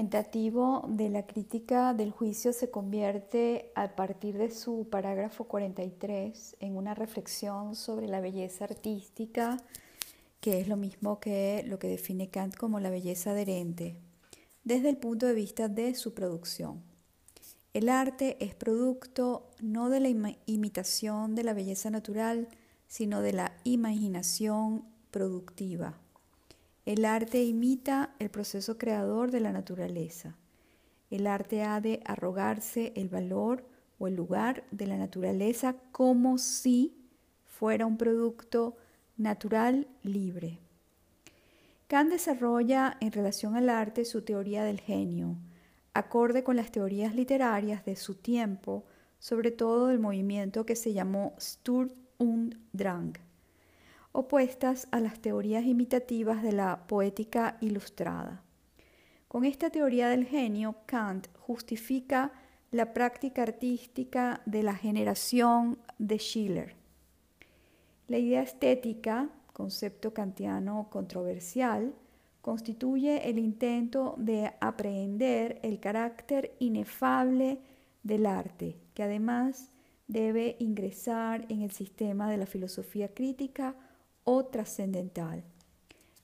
argumentativo de la crítica del juicio se convierte a partir de su parágrafo 43 en una reflexión sobre la belleza artística, que es lo mismo que lo que define Kant como la belleza adherente, desde el punto de vista de su producción. El arte es producto no de la imitación de la belleza natural, sino de la imaginación productiva. El arte imita el proceso creador de la naturaleza. El arte ha de arrogarse el valor o el lugar de la naturaleza como si fuera un producto natural libre. Kant desarrolla en relación al arte su teoría del genio, acorde con las teorías literarias de su tiempo, sobre todo del movimiento que se llamó Sturm und Drang opuestas a las teorías imitativas de la poética ilustrada. Con esta teoría del genio, Kant justifica la práctica artística de la generación de Schiller. La idea estética, concepto kantiano controversial, constituye el intento de aprehender el carácter inefable del arte, que además debe ingresar en el sistema de la filosofía crítica o trascendental.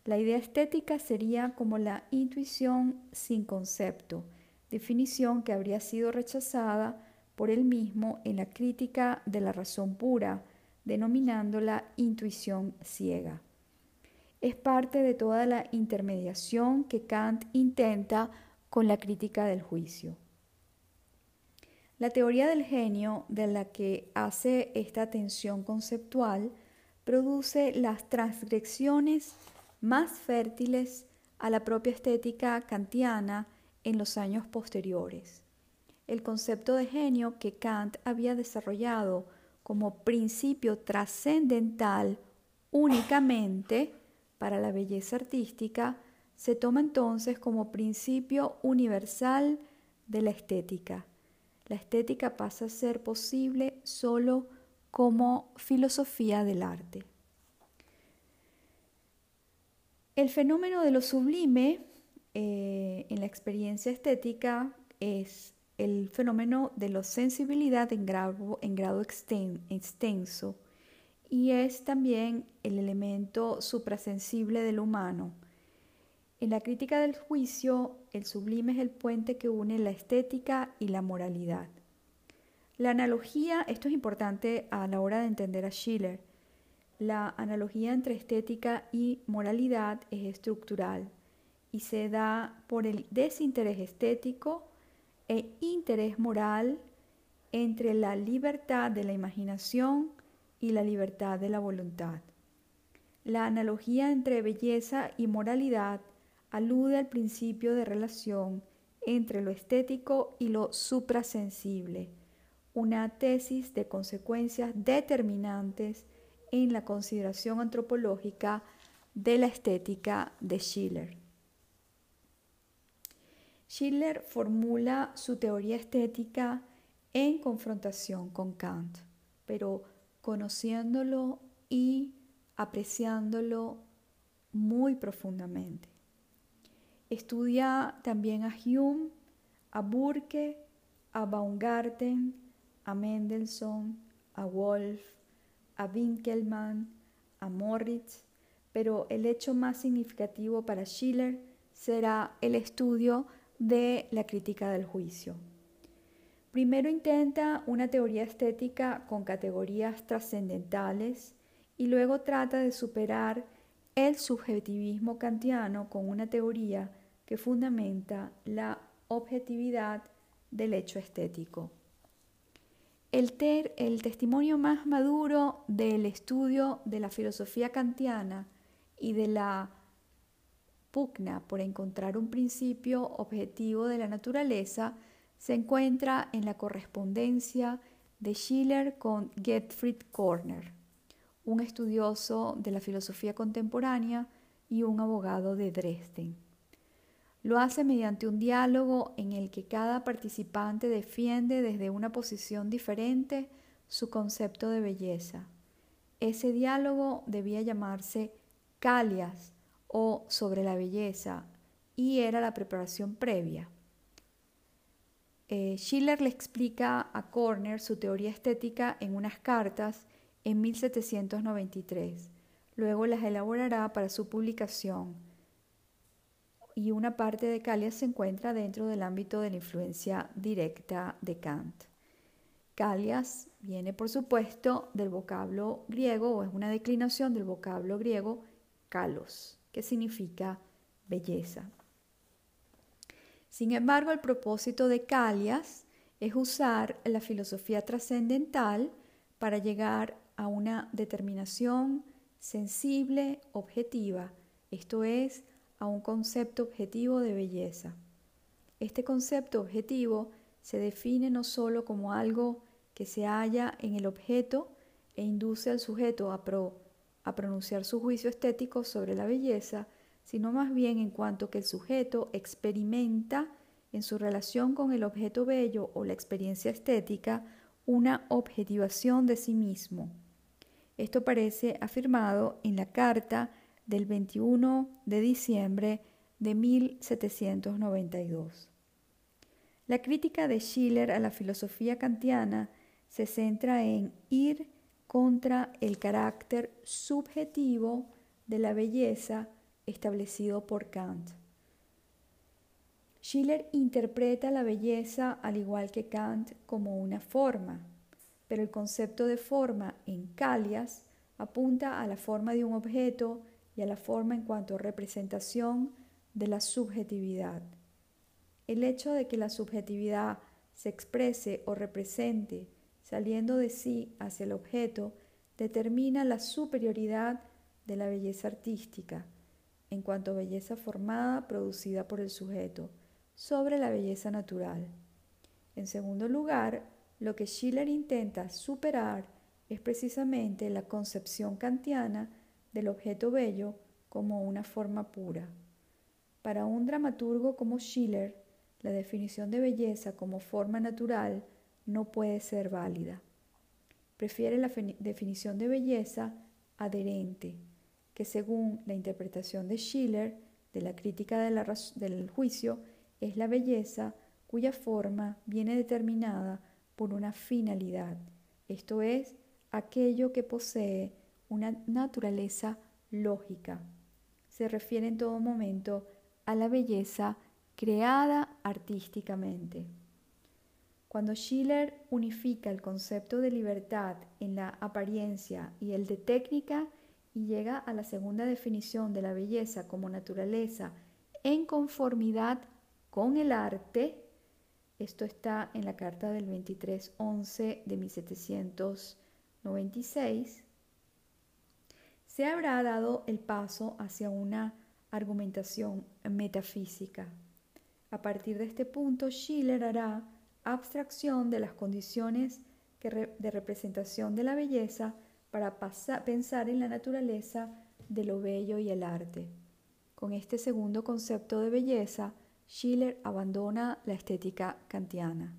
La idea estética sería como la intuición sin concepto, definición que habría sido rechazada por él mismo en la crítica de la razón pura, denominándola intuición ciega. Es parte de toda la intermediación que Kant intenta con la crítica del juicio. La teoría del genio de la que hace esta tensión conceptual produce las transgresiones más fértiles a la propia estética kantiana en los años posteriores. El concepto de genio que Kant había desarrollado como principio trascendental únicamente para la belleza artística se toma entonces como principio universal de la estética. La estética pasa a ser posible solo como filosofía del arte. El fenómeno de lo sublime eh, en la experiencia estética es el fenómeno de la sensibilidad en grado, en grado extenso y es también el elemento suprasensible del humano. En la crítica del juicio, el sublime es el puente que une la estética y la moralidad. La analogía, esto es importante a la hora de entender a Schiller, la analogía entre estética y moralidad es estructural y se da por el desinterés estético e interés moral entre la libertad de la imaginación y la libertad de la voluntad. La analogía entre belleza y moralidad alude al principio de relación entre lo estético y lo suprasensible una tesis de consecuencias determinantes en la consideración antropológica de la estética de Schiller. Schiller formula su teoría estética en confrontación con Kant, pero conociéndolo y apreciándolo muy profundamente. Estudia también a Hume, a Burke, a Baumgarten, a Mendelssohn, a Wolf, a Winkelmann, a Moritz, pero el hecho más significativo para Schiller será el estudio de la crítica del juicio. Primero intenta una teoría estética con categorías trascendentales y luego trata de superar el subjetivismo kantiano con una teoría que fundamenta la objetividad del hecho estético. El, el testimonio más maduro del estudio de la filosofía kantiana y de la pugna por encontrar un principio objetivo de la naturaleza se encuentra en la correspondencia de Schiller con Gottfried Korner, un estudioso de la filosofía contemporánea y un abogado de Dresden. Lo hace mediante un diálogo en el que cada participante defiende desde una posición diferente su concepto de belleza. Ese diálogo debía llamarse Calias o sobre la belleza y era la preparación previa. Eh, Schiller le explica a Corner su teoría estética en unas cartas en 1793. Luego las elaborará para su publicación y una parte de Callias se encuentra dentro del ámbito de la influencia directa de Kant. Callias viene, por supuesto, del vocablo griego o es una declinación del vocablo griego kalos, que significa belleza. Sin embargo, el propósito de Callias es usar la filosofía trascendental para llegar a una determinación sensible, objetiva, esto es, a un concepto objetivo de belleza. Este concepto objetivo se define no sólo como algo que se halla en el objeto e induce al sujeto a, a pronunciar su juicio estético sobre la belleza, sino más bien en cuanto que el sujeto experimenta en su relación con el objeto bello o la experiencia estética una objetivación de sí mismo. Esto parece afirmado en la carta del 21 de diciembre de 1792. La crítica de Schiller a la filosofía kantiana se centra en ir contra el carácter subjetivo de la belleza establecido por Kant. Schiller interpreta la belleza al igual que Kant como una forma, pero el concepto de forma en Callias apunta a la forma de un objeto y a la forma en cuanto a representación de la subjetividad. El hecho de que la subjetividad se exprese o represente saliendo de sí hacia el objeto determina la superioridad de la belleza artística, en cuanto a belleza formada producida por el sujeto, sobre la belleza natural. En segundo lugar, lo que Schiller intenta superar es precisamente la concepción kantiana del objeto bello como una forma pura. Para un dramaturgo como Schiller, la definición de belleza como forma natural no puede ser válida. Prefiere la definición de belleza adherente, que según la interpretación de Schiller de la crítica del juicio, es la belleza cuya forma viene determinada por una finalidad, esto es, aquello que posee una naturaleza lógica. Se refiere en todo momento a la belleza creada artísticamente. Cuando Schiller unifica el concepto de libertad en la apariencia y el de técnica y llega a la segunda definición de la belleza como naturaleza en conformidad con el arte, esto está en la carta del 2311 de 1796, se habrá dado el paso hacia una argumentación metafísica. A partir de este punto, Schiller hará abstracción de las condiciones de representación de la belleza para pensar en la naturaleza de lo bello y el arte. Con este segundo concepto de belleza, Schiller abandona la estética kantiana.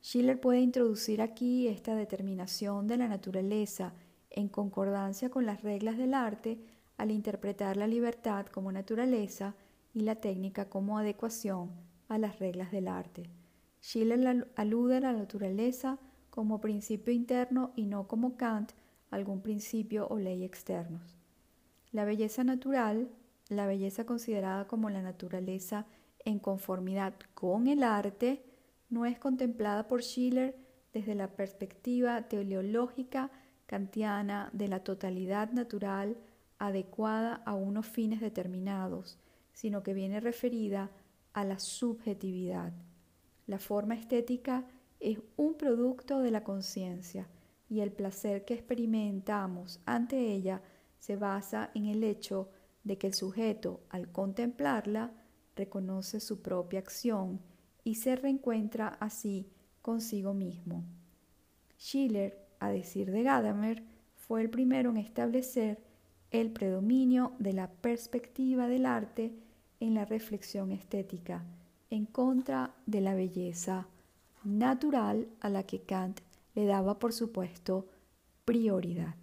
Schiller puede introducir aquí esta determinación de la naturaleza en concordancia con las reglas del arte al interpretar la libertad como naturaleza y la técnica como adecuación a las reglas del arte. Schiller alude a la naturaleza como principio interno y no como Kant algún principio o ley externos. La belleza natural, la belleza considerada como la naturaleza en conformidad con el arte, no es contemplada por Schiller desde la perspectiva teleológica kantiana de la totalidad natural adecuada a unos fines determinados, sino que viene referida a la subjetividad. La forma estética es un producto de la conciencia y el placer que experimentamos ante ella se basa en el hecho de que el sujeto, al contemplarla, reconoce su propia acción y se reencuentra así consigo mismo. Schiller a decir de Gadamer, fue el primero en establecer el predominio de la perspectiva del arte en la reflexión estética, en contra de la belleza natural a la que Kant le daba, por supuesto, prioridad.